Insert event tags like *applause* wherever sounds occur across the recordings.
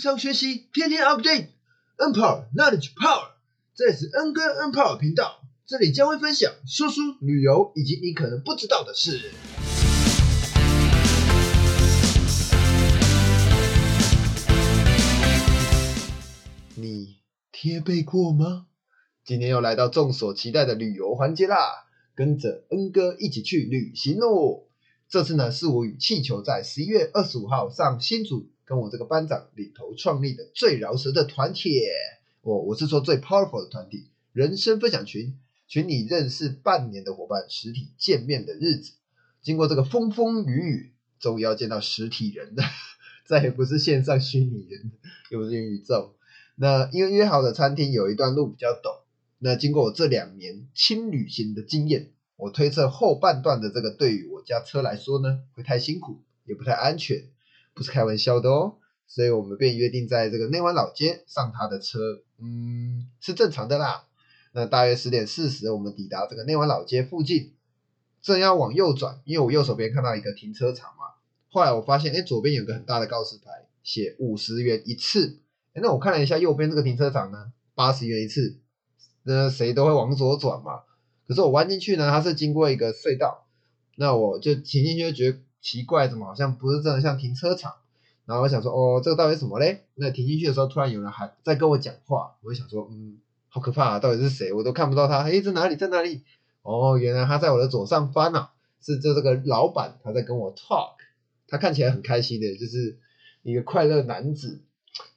上学习，天天 update，N Power Knowledge Power，这里是 N 哥 N Power 频道，这里将会分享说书、旅游以及你可能不知道的事。你贴背过吗？今天又来到众所期待的旅游环节啦，跟着 N 哥一起去旅行喽！这次呢，是我与气球在十一月二十五号上新竹，跟我这个班长领头创立的最饶舌的团体。我我是说最 powerful 的团体，人生分享群，群里认识半年的伙伴，实体见面的日子，经过这个风风雨雨，终于要见到实体人了，*laughs* 再也不是线上虚拟人，又不是元宇宙。那因为约好的餐厅有一段路比较陡，那经过我这两年轻旅行的经验，我推测后半段的这个对于我家车来说呢，会太辛苦，也不太安全，不是开玩笑的哦。所以我们便约定在这个内湾老街上他的车，嗯，是正常的啦。那大约十点四十，我们抵达这个内湾老街附近，正要往右转，因为我右手边看到一个停车场嘛。后来我发现，哎，左边有个很大的告示牌，写五十元一次。哎，那我看了一下右边这个停车场呢，八十元一次，那谁都会往左转嘛。可是我弯进去呢，它是经过一个隧道，那我就停进去就觉得奇怪，怎么好像不是真的像停车场？然后我想说，哦，这个到底什么嘞？那停进去的时候，突然有人还在跟我讲话，我就想说，嗯，好可怕啊，到底是谁？我都看不到他，哎，在哪里？在哪里？哦，原来他在我的左上方啊，是这这个老板他在跟我 talk，他看起来很开心的，就是一个快乐男子。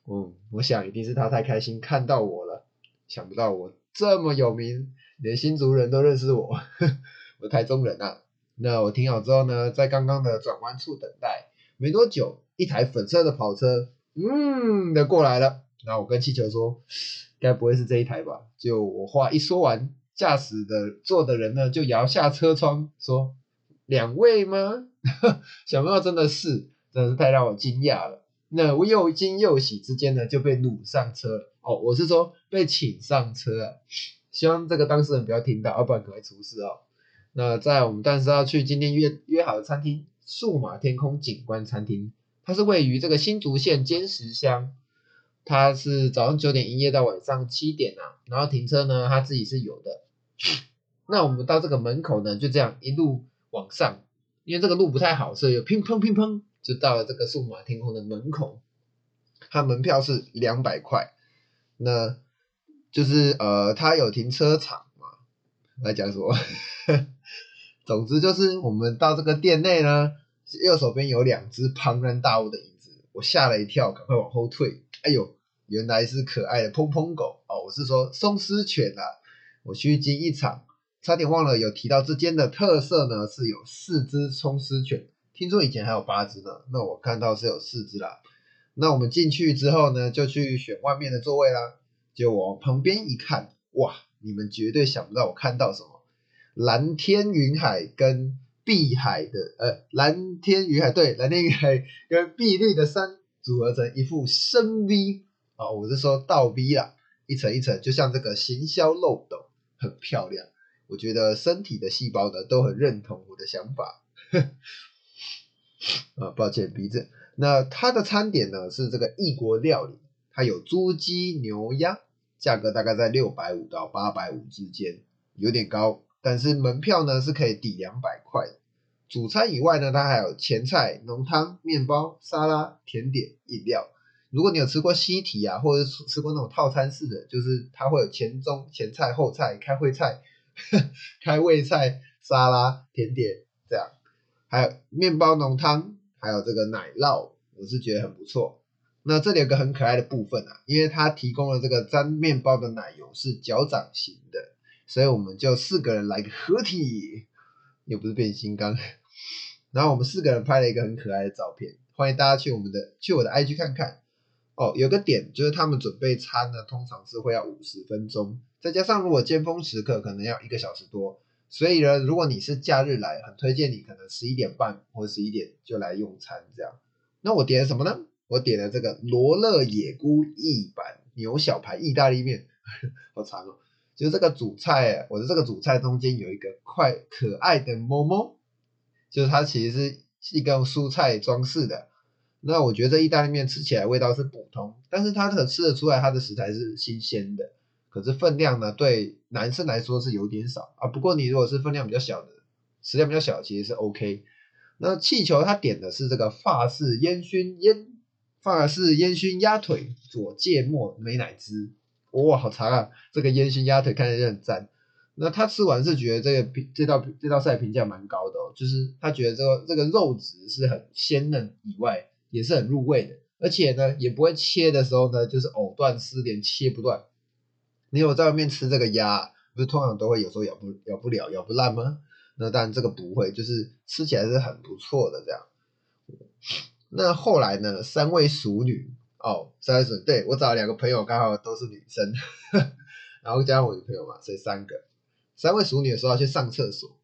嗯，我想一定是他太开心看到我了，想不到我这么有名，连新族人都认识我，*laughs* 我台中人啊。那我停好之后呢，在刚刚的转弯处等待，没多久，一台粉色的跑车，嗯的过来了。然后我跟气球说，该不会是这一台吧？就我话一说完，驾驶的坐的人呢，就摇下车窗说：“两位吗？” *laughs* 想不到真的是，真的是太让我惊讶了。那我又惊又喜之间呢，就被掳上车了。哦，我是说被请上车啊。希望这个当事人不要听到，要不然可能会出事哦。那在我们但是要去今天约约好的餐厅——数码天空景观餐厅，它是位于这个新竹县尖石乡。它是早上九点营业到晚上七点啊，然后停车呢，它自己是有的。*coughs* 那我们到这个门口呢，就这样一路往上，因为这个路不太好，所以有乒乓乒乓。就到了这个数码天空的门口，它门票是两百块，那就是呃，它有停车场来讲什么？*laughs* 总之就是我们到这个店内呢，右手边有两只庞然大物的影子，我吓了一跳，赶快往后退。哎呦，原来是可爱的砰砰狗哦！我是说松狮犬啊！我虚惊一场，差点忘了有提到这间的特色呢，是有四只松狮犬。听说以前还有八只呢，那我看到是有四只啦。那我们进去之后呢，就去选外面的座位啦。就往旁边一看，哇，你们绝对想不到我看到什么，蓝天云海跟碧海的，呃，蓝天云海对，蓝天云海跟碧绿的山组合成一副深 V 啊，我是说倒 V 啦，一层一层，就像这个行销漏斗，很漂亮。我觉得身体的细胞呢都很认同我的想法。*laughs* 啊，抱歉，鼻子。那它的餐点呢是这个异国料理，它有猪鸡牛鸭，价格大概在六百五到八百五之间，有点高。但是门票呢是可以抵两百块。主餐以外呢，它还有前菜、浓汤、面包、沙拉、甜点、饮料。如果你有吃过西提啊，或者吃过那种套餐式的，就是它会有前中前菜、后菜、开胃菜、*laughs* 开胃菜、沙拉、甜点这样。还有面包浓汤，还有这个奶酪，我是觉得很不错。那这里有个很可爱的部分啊，因为它提供了这个沾面包的奶油是脚掌型的，所以我们就四个人来个合体，又不是变形金刚。然后我们四个人拍了一个很可爱的照片，欢迎大家去我们的去我的 IG 看看。哦，有个点就是他们准备餐呢，通常是会要五十分钟，再加上如果尖峰时刻可能要一个小时多。所以呢，如果你是假日来，很推荐你可能十一点半或者十一点就来用餐这样。那我点什么呢？我点了这个罗勒野菇意版牛小排意大利面，*laughs* 好长哦。就是这个主菜，我的这个主菜中间有一个块可爱的猫猫，就是它其实是一个蔬菜装饰的。那我觉得这意大利面吃起来味道是普通，但是它可吃得出来它的食材是新鲜的。可是分量呢，对男生来说是有点少啊。不过你如果是分量比较小的，食量比较小，其实是 OK。那气球他点的是这个法式烟熏烟，放的是烟熏鸭腿佐芥末美乃滋，哇，好长啊！这个烟熏鸭腿看起来就很赞。那他吃完是觉得这个这道这道菜评价蛮高的哦，就是他觉得这个这个肉质是很鲜嫩以外。也是很入味的，而且呢，也不会切的时候呢，就是藕断丝连，切不断。你有在外面吃这个鸭，不是通常都会有时候咬不咬不了，咬不烂吗？那当然这个不会，就是吃起来是很不错的这样。那后来呢，三位熟女哦，三位熟对我找了两个朋友，刚好都是女生，*laughs* 然后加上我女朋友嘛，所以三个。三位熟女的时候要去上厕所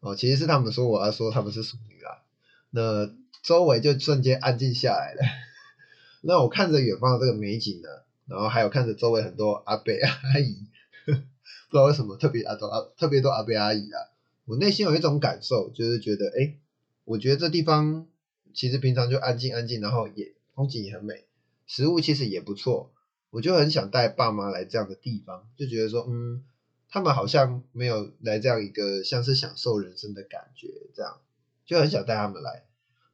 哦，其实是他们说我要说他们是熟女啦。那周围就瞬间安静下来了。那我看着远方的这个美景呢，然后还有看着周围很多阿伯阿姨，*laughs* 不知道为什么特别啊多啊特别多阿伯阿姨啊。我内心有一种感受，就是觉得哎，我觉得这地方其实平常就安静安静，然后也风景也很美，食物其实也不错。我就很想带爸妈来这样的地方，就觉得说嗯，他们好像没有来这样一个像是享受人生的感觉，这样就很想带他们来。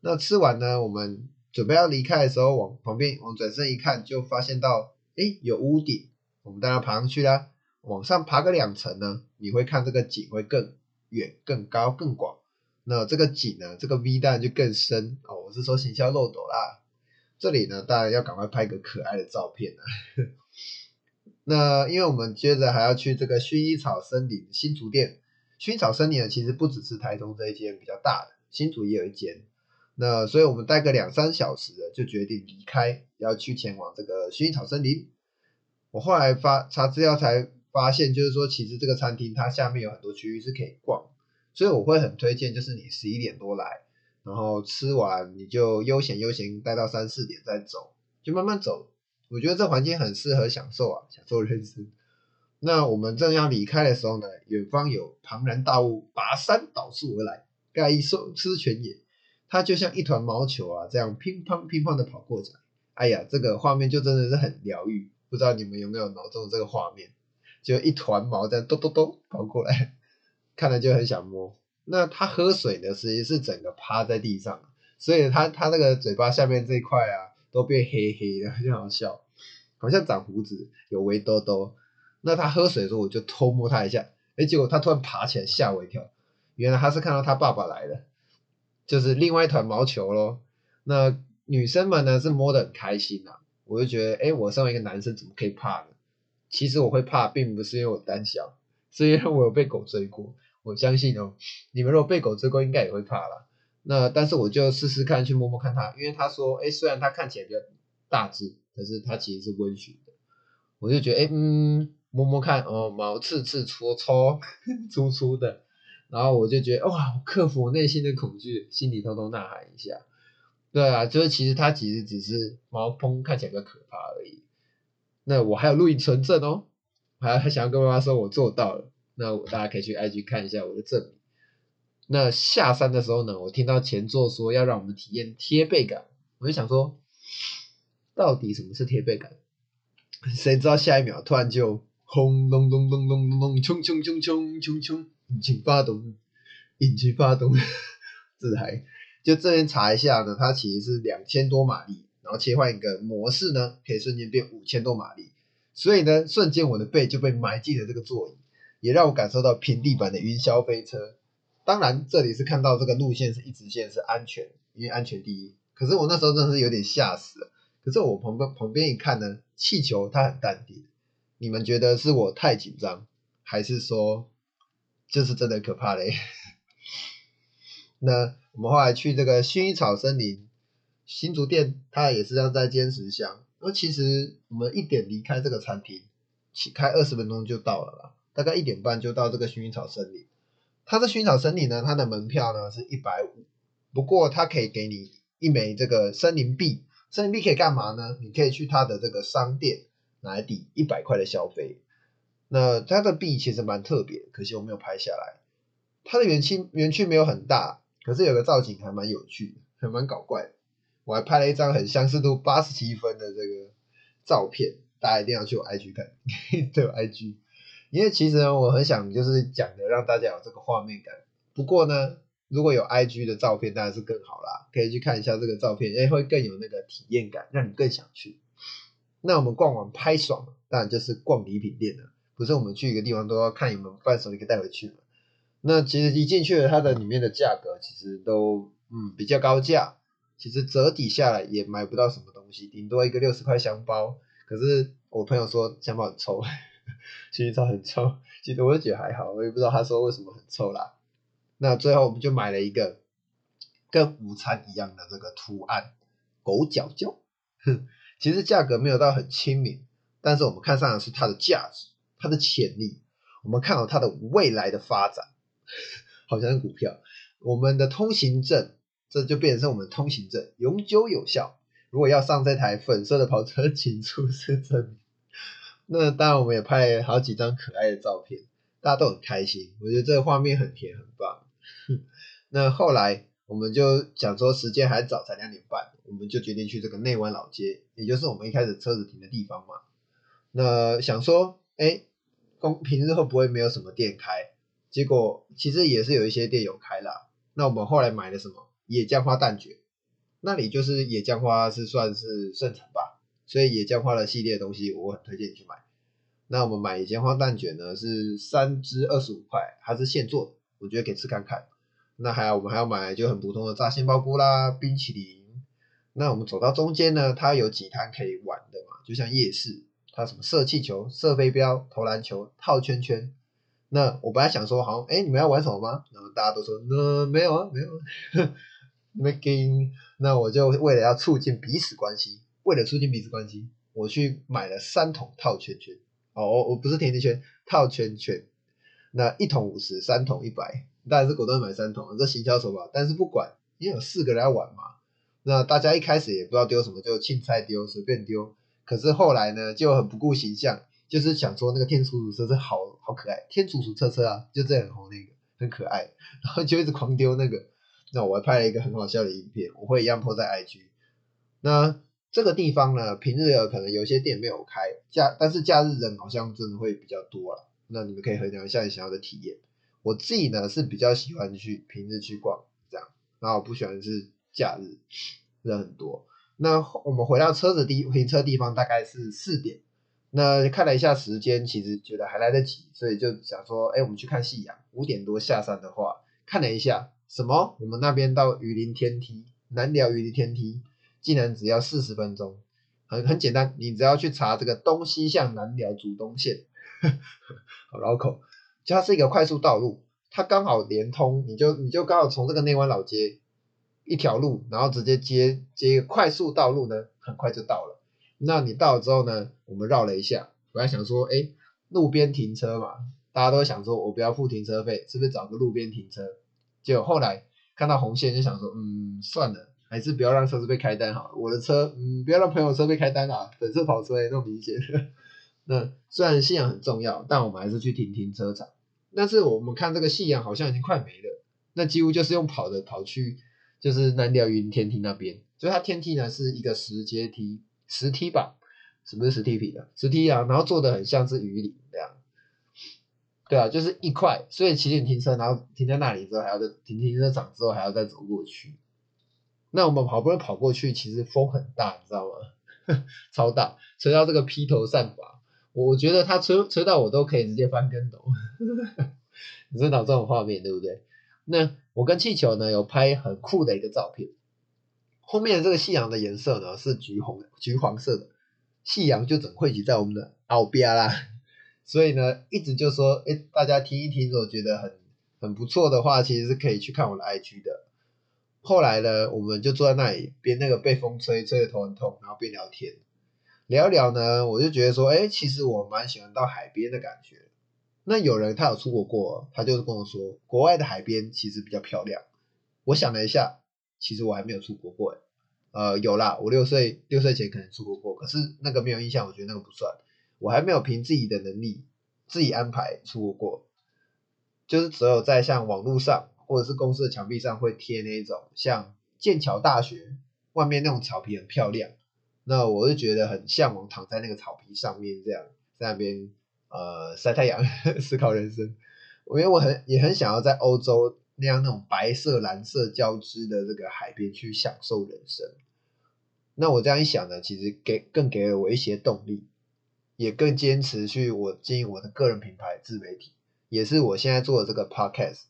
那吃完呢，我们准备要离开的时候，往旁边往转身一看，就发现到，哎，有屋顶，我们当然爬上去啦。往上爬个两层呢，你会看这个景会更远、更高、更广。那这个景呢，这个 V 当然就更深哦。我是说行销漏斗啦。这里呢，当然要赶快拍个可爱的照片啊。*laughs* 那因为我们接着还要去这个薰衣草森林新竹店。薰衣草森林呢，其实不只是台中这一间比较大的，新竹也有一间。那所以我们待个两三小时，就决定离开，要去前往这个薰衣草森林。我后来发查资料才发现，就是说其实这个餐厅它下面有很多区域是可以逛，所以我会很推荐，就是你十一点多来，然后吃完你就悠闲悠闲待到三四点再走，就慢慢走。我觉得这环境很适合享受啊，享受人生。那我们正要离开的时候呢，远方有庞然大物拔山倒树而来，盖一收吃全野。它就像一团毛球啊，这样乒乓乒乓的跑过来。哎呀，这个画面就真的是很疗愈。不知道你们有没有脑中这个画面？就一团毛这样咚咚咚跑过来，看了就很想摸。那他喝水呢，实际是整个趴在地上，所以他他那个嘴巴下面这一块啊，都变黑黑的，很好笑，好像长胡子，有围兜兜。那他喝水的时候，我就偷摸他一下，哎，结果他突然爬起来，吓我一跳。原来他是看到他爸爸来了。就是另外一团毛球咯。那女生们呢是摸得很开心呐，我就觉得，哎，我身为一个男生怎么可以怕呢？其实我会怕，并不是因为我胆小，是因为我有被狗追过。我相信哦，你们如果被狗追过，应该也会怕啦。那但是我就试试看，去摸摸看它，因为他说，哎，虽然它看起来比较大只，可是它其实是温驯的。我就觉得，哎，嗯，摸摸看，哦，毛刺刺、戳戳、粗粗的。然后我就觉得哇，克服我内心的恐惧，心里偷偷呐喊一下。对啊，就是其实它其实只是毛蓬看起来比较可怕而已。那我还有录影存证哦，还还想要跟妈妈说我做到了。那大家可以去 IG 看一下我的证明。那下山的时候呢，我听到前座说要让我们体验贴背感，我就想说，到底什么是贴背感？谁知道下一秒突然就轰隆隆隆隆隆隆，冲冲冲冲冲冲。引擎发动，引擎发动，自嗨。就这边查一下呢，它其实是两千多马力，然后切换一个模式呢，可以瞬间变五千多马力。所以呢，瞬间我的背就被埋进了这个座椅，也让我感受到平地板的云霄飞车。当然，这里是看到这个路线是一直线，是安全，因为安全第一。可是我那时候真的是有点吓死了。可是我旁边旁边一看呢，气球它很淡定。你们觉得是我太紧张，还是说？就是真的可怕嘞。*laughs* 那我们后来去这个薰衣草森林新竹店，它也是这样在坚持乡。那其实我们一点离开这个餐厅，起开二十分钟就到了啦，大概一点半就到这个薰衣草森林。它的薰衣草森林呢，它的门票呢是一百五，不过它可以给你一枚这个森林币。森林币可以干嘛呢？你可以去它的这个商店拿来抵一百块的消费。那它的币其实蛮特别，可惜我没有拍下来。它的园区园区没有很大，可是有个造景还蛮有趣的，还蛮搞怪。我还拍了一张很相似度八十七分的这个照片，大家一定要去我 IG 看，*laughs* 对我 IG，因为其实呢，我很想就是讲的让大家有这个画面感。不过呢，如果有 IG 的照片当然是更好啦，可以去看一下这个照片，哎，会更有那个体验感，让你更想去。那我们逛完拍爽了，当然就是逛礼品店了。不是我们去一个地方都要看有没有伴手礼可以带回去嘛？那其实一进去了，它的里面的价格其实都嗯比较高价，其实折抵下来也买不到什么东西，顶多一个六十块香包。可是我朋友说香包很臭，薰衣草很臭，其实我就觉得还好，我也不知道他说为什么很臭啦。那最后我们就买了一个跟午餐一样的这个图案狗脚脚，哼，其实价格没有到很亲民，但是我们看上的是它的价值。它的潜力，我们看好它的未来的发展，*laughs* 好像是股票。我们的通行证，这就变成我们通行证永久有效。如果要上这台粉色的跑车，请出示证明。那当然，我们也拍了好几张可爱的照片，大家都很开心。我觉得这个画面很甜，很棒。那后来我们就想说，时间还早，才两点半，我们就决定去这个内湾老街，也就是我们一开始车子停的地方嘛。那想说，哎。公平日会不会没有什么店开？结果其实也是有一些店有开啦。那我们后来买了什么野姜花蛋卷，那里就是野姜花是算是盛产吧，所以野姜花的系列东西我很推荐你去买。那我们买野姜花蛋卷呢是三支二十五块，它是现做的，我觉得可以吃看看。那还有我们还要买就很普通的炸杏鲍菇啦、冰淇淋。那我们走到中间呢，它有几摊可以玩的嘛，就像夜市。它什么射气球、射飞镖、投篮球、套圈圈？那我本来想说，好，哎，你们要玩什么吗？然后大家都说，那没有啊，没有。*laughs* Making，那我就为了要促进彼此关系，为了促进彼此关系，我去买了三桶套圈圈。哦，我不是甜甜圈，套圈圈。那一桶五十，三桶一百，当然是果断买三桶，这行销手法。但是不管，因为有四个人要玩嘛，那大家一开始也不知道丢什么，就青菜丢，随便丢。可是后来呢，就很不顾形象，就是想说那个天竺鼠车车好好可爱，天竺鼠车车啊，就这样红那个很可爱，然后就一直狂丢那个。那我还拍了一个很好笑的影片，我会一样 po 在 IG。那这个地方呢，平日可能有些店没有开，假但是假日人好像真的会比较多了。那你们可以衡量一下你想要的体验。我自己呢是比较喜欢去平日去逛这样，然后不喜欢是假日人很多。那我们回到车子地停车地方大概是四点，那看了一下时间，其实觉得还来得及，所以就想说，哎，我们去看夕阳。五点多下山的话，看了一下，什么？我们那边到榆林天梯，南寮榆林天梯，竟然只要四十分钟，很很简单，你只要去查这个东西向南寮主东线，*laughs* 好绕口，就它是一个快速道路，它刚好连通，你就你就刚好从这个内湾老街。一条路，然后直接接接一个快速道路呢，很快就到了。那你到了之后呢，我们绕了一下，本来想说，哎，路边停车嘛，大家都想说我不要付停车费，是不是找个路边停车？结果后来看到红线就想说，嗯，算了，还是不要让车子被开单好了。我的车，嗯，不要让朋友车被开单啊，粉色跑车也那么明显。那虽然信仰很重要，但我们还是去停停车场。但是我们看这个夕阳好像已经快没了，那几乎就是用跑的跑去。就是南钓云天梯那边，所以它天梯呢是一个石阶梯，石梯吧？什么是石梯皮的？石梯啊，然后做的很像是鱼鳞这样。对啊，就是一块，所以起点停车，然后停在那里之后，还要再停停车场之后，还要再走过去。那我们好不容易跑过去，其实风很大，你知道吗？*laughs* 超大，吹到这个披头散发，我觉得它吹吹到我都可以直接翻跟斗。*laughs* 你知道这种画面对不对？那我跟气球呢有拍很酷的一个照片，后面这个夕阳的颜色呢是橘红、橘黄色的，夕阳就整汇集在我们的奥边啦。所以呢，一直就说，哎，大家听一听，如果觉得很很不错的话，其实是可以去看我的 IG 的。后来呢，我们就坐在那里，边那个被风吹，吹的头很痛，然后边聊天，聊一聊呢，我就觉得说，哎，其实我蛮喜欢到海边的感觉。那有人他有出国过，他就是跟我说，国外的海边其实比较漂亮。我想了一下，其实我还没有出国过，呃，有啦，我六岁六岁前可能出国过，可是那个没有印象，我觉得那个不算。我还没有凭自己的能力自己安排出国过，就是只有在像网络上或者是公司的墙壁上会贴那一种像剑桥大学、外面那种草皮很漂亮，那我就觉得很向往躺在那个草皮上面这样在那边呃晒太阳思考人生。因为我很也很想要在欧洲那样那种白色蓝色交织的这个海边去享受人生。那我这样一想呢，其实给更给了我一些动力，也更坚持去我经营我的个人品牌自媒体，也是我现在做的这个 podcast。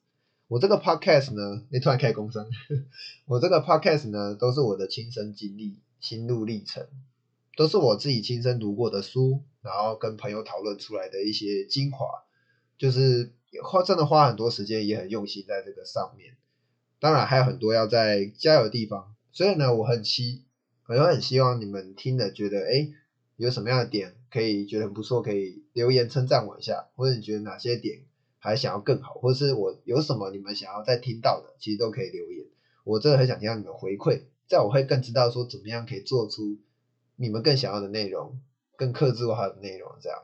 我这个 podcast 呢，你突然开工商，*laughs* 我这个 podcast 呢，都是我的亲身经历、心路历程，都是我自己亲身读过的书，然后跟朋友讨论出来的一些精华，就是花真的花很多时间，也很用心在这个上面。当然还有很多要在加油的地方，所以呢，我很期。我很希望你们听了觉得，哎，有什么样的点可以觉得很不错，可以留言称赞我一下，或者你觉得哪些点还想要更好，或是我有什么你们想要再听到的，其实都可以留言。我真的很想听到你们回馈，这样我会更知道说怎么样可以做出你们更想要的内容，更克制化的内容。这样，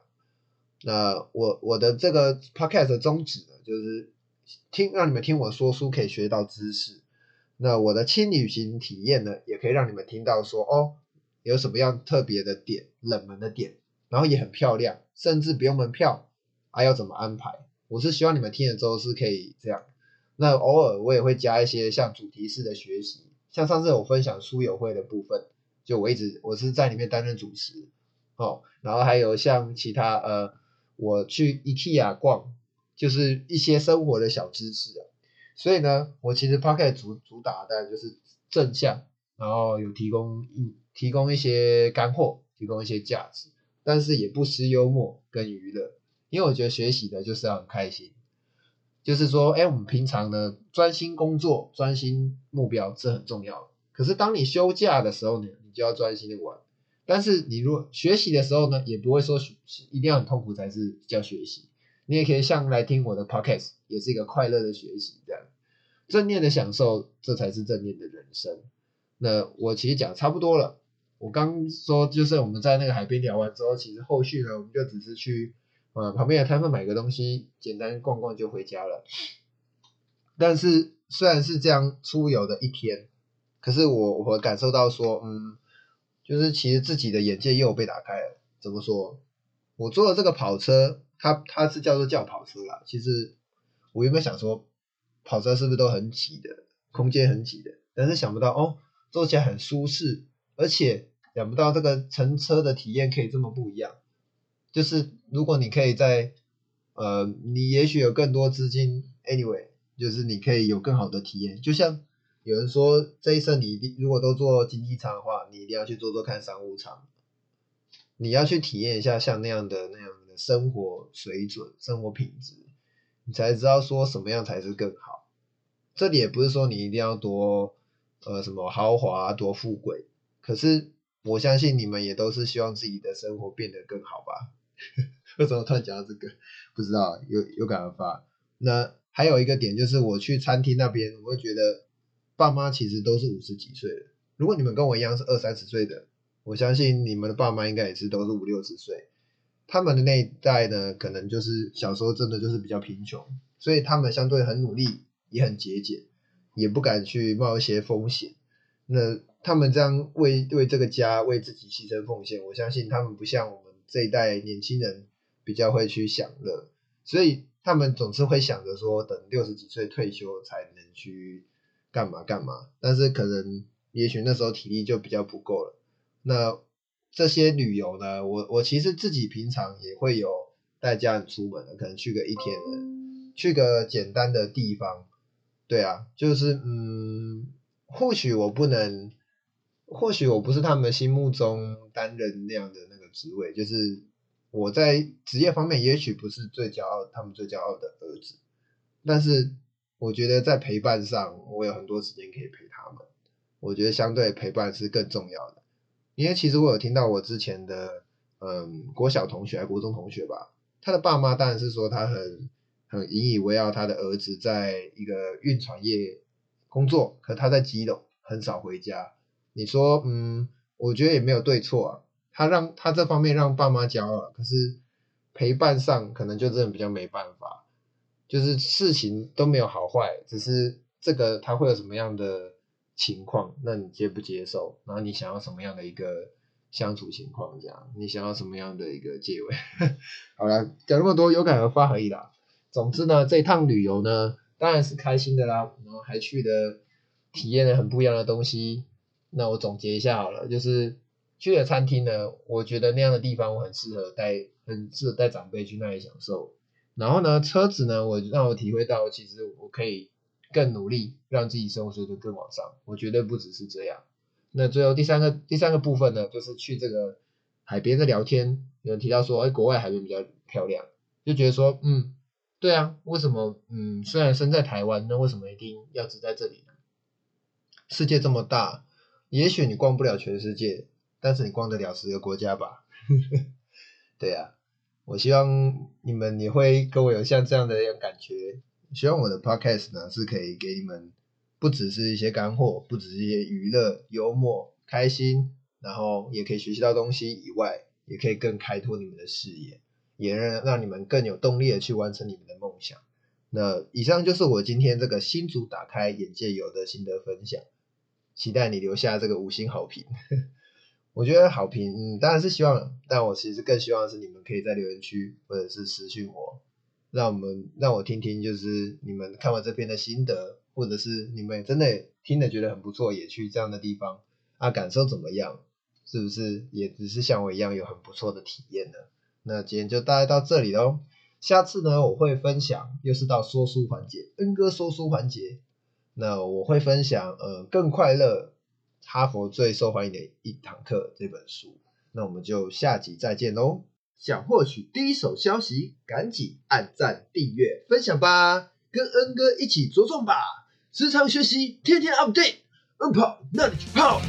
那我我的这个 podcast 的宗旨呢，就是听让你们听我说书，可以学到知识。那我的轻旅行体验呢，也可以让你们听到说哦，有什么样特别的点、冷门的点，然后也很漂亮，甚至不用门票，还要怎么安排？我是希望你们听了之后是可以这样。那偶尔我也会加一些像主题式的学习，像上次我分享书友会的部分，就我一直我是在里面担任主持哦，然后还有像其他呃，我去 IKEA 逛，就是一些生活的小知识啊。所以呢，我其实 p o c k e t 主主打的就是正向，然后有提供一提供一些干货，提供一些价值，但是也不失幽默跟娱乐，因为我觉得学习的就是要很开心，就是说，哎，我们平常呢专心工作，专心目标是很重要，可是当你休假的时候呢，你就要专心的玩，但是你如果学习的时候呢，也不会说一定要很痛苦才是叫学习。你也可以像来听我的 podcast，也是一个快乐的学习，这样。正念的享受，这才是正念的人生。那我其实讲差不多了，我刚说就是我们在那个海边聊完之后，其实后续呢，我们就只是去呃旁边的摊贩买个东西，简单逛逛就回家了。但是虽然是这样出游的一天，可是我我感受到说，嗯，就是其实自己的眼界又被打开了。怎么说？我坐的这个跑车。它它是叫做轿跑车啦，其实我原本想说，跑车是不是都很挤的，空间很挤的，但是想不到哦，坐起来很舒适，而且想不到这个乘车的体验可以这么不一样。就是如果你可以在呃，你也许有更多资金，anyway，就是你可以有更好的体验。就像有人说，这一生你一定如果都做经济舱的话，你一定要去做做看商务舱，你要去体验一下像那样的那样的。生活水准、生活品质，你才知道说什么样才是更好。这里也不是说你一定要多呃什么豪华、多富贵，可是我相信你们也都是希望自己的生活变得更好吧？*laughs* 为什么突然讲到这个？不知道，有有感而发。那还有一个点就是，我去餐厅那边，我会觉得爸妈其实都是五十几岁的。如果你们跟我一样是二三十岁的，我相信你们的爸妈应该也是都是五六十岁。他们的那一代呢，可能就是小时候真的就是比较贫穷，所以他们相对很努力，也很节俭，也不敢去冒一些风险。那他们这样为为这个家为自己牺牲奉献，我相信他们不像这一代年轻人比较会去享乐，所以他们总是会想着说，等六十几岁退休才能去干嘛干嘛。但是可能也许那时候体力就比较不够了。那。这些旅游呢，我我其实自己平常也会有带家人出门的，可能去个一天的，去个简单的地方，对啊，就是嗯，或许我不能，或许我不是他们心目中担任那样的职位，就是我在职业方面也许不是最骄傲，他们最骄傲的儿子，但是我觉得在陪伴上，我有很多时间可以陪他们，我觉得相对陪伴是更重要的。因为其实我有听到我之前的，嗯，国小同学还国中同学吧，他的爸妈当然是说他很很引以为傲，他的儿子在一个运船业工作，可他在基隆很少回家。你说，嗯，我觉得也没有对错啊，他让他这方面让爸妈骄傲，可是陪伴上可能就真的比较没办法，就是事情都没有好坏，只是这个他会有什么样的情况，那你接不接受？然后你想要什么样的一个相处情况？这样，你想要什么样的一个结尾？*laughs* 好了，讲那么多，有感而发而已啦。总之呢，这一趟旅游呢，当然是开心的啦，然后还去的体验了很不一样的东西。那我总结一下好了，就是去的餐厅呢，我觉得那样的地方我很适合带，很适合带长辈去那里享受。然后呢，车子呢，我让我体会到，其实我可以更努力，让自己生活水准更往上。我绝对不只是这样。那最后第三个第三个部分呢，就是去这个海边的聊天，有人提到说，哎，国外海边比较漂亮，就觉得说，嗯。对啊，为什么？嗯，虽然身在台湾，那为什么一定要只在这里呢？世界这么大，也许你逛不了全世界，但是你逛得了十个国家吧？*laughs* 对呀，我希望你们也会跟我有像这样的一种感觉。希望我的 podcast 呢是可以给你们不只是一些干货，不只是一些娱乐、幽默、开心，然后也可以学习到东西以外，也可以更开拓你们的视野。也让让你们更有动力的去完成你们的梦想。那以上就是我今天这个新组打开眼界有的心得分享，期待你留下这个五星好评。我觉得好评，嗯，当然是希望，但我其实更希望是你们可以在留言区或者是私信我，让我们让我听听，就是你们看完这篇的心得，或者是你们真的听的觉得很不错，也去这样的地方啊，感受怎么样？是不是也只是像我一样有很不错的体验呢？那今天就大概到这里喽，下次呢我会分享，又是到说书环节，恩哥说书环节，那我会分享呃更快乐，哈佛最受欢迎的一堂课这本书，那我们就下集再见喽。想获取第一手消息，赶紧按赞、订阅、分享吧，跟恩哥一起着重吧，时常学习，天天 update，恩跑那里去跑。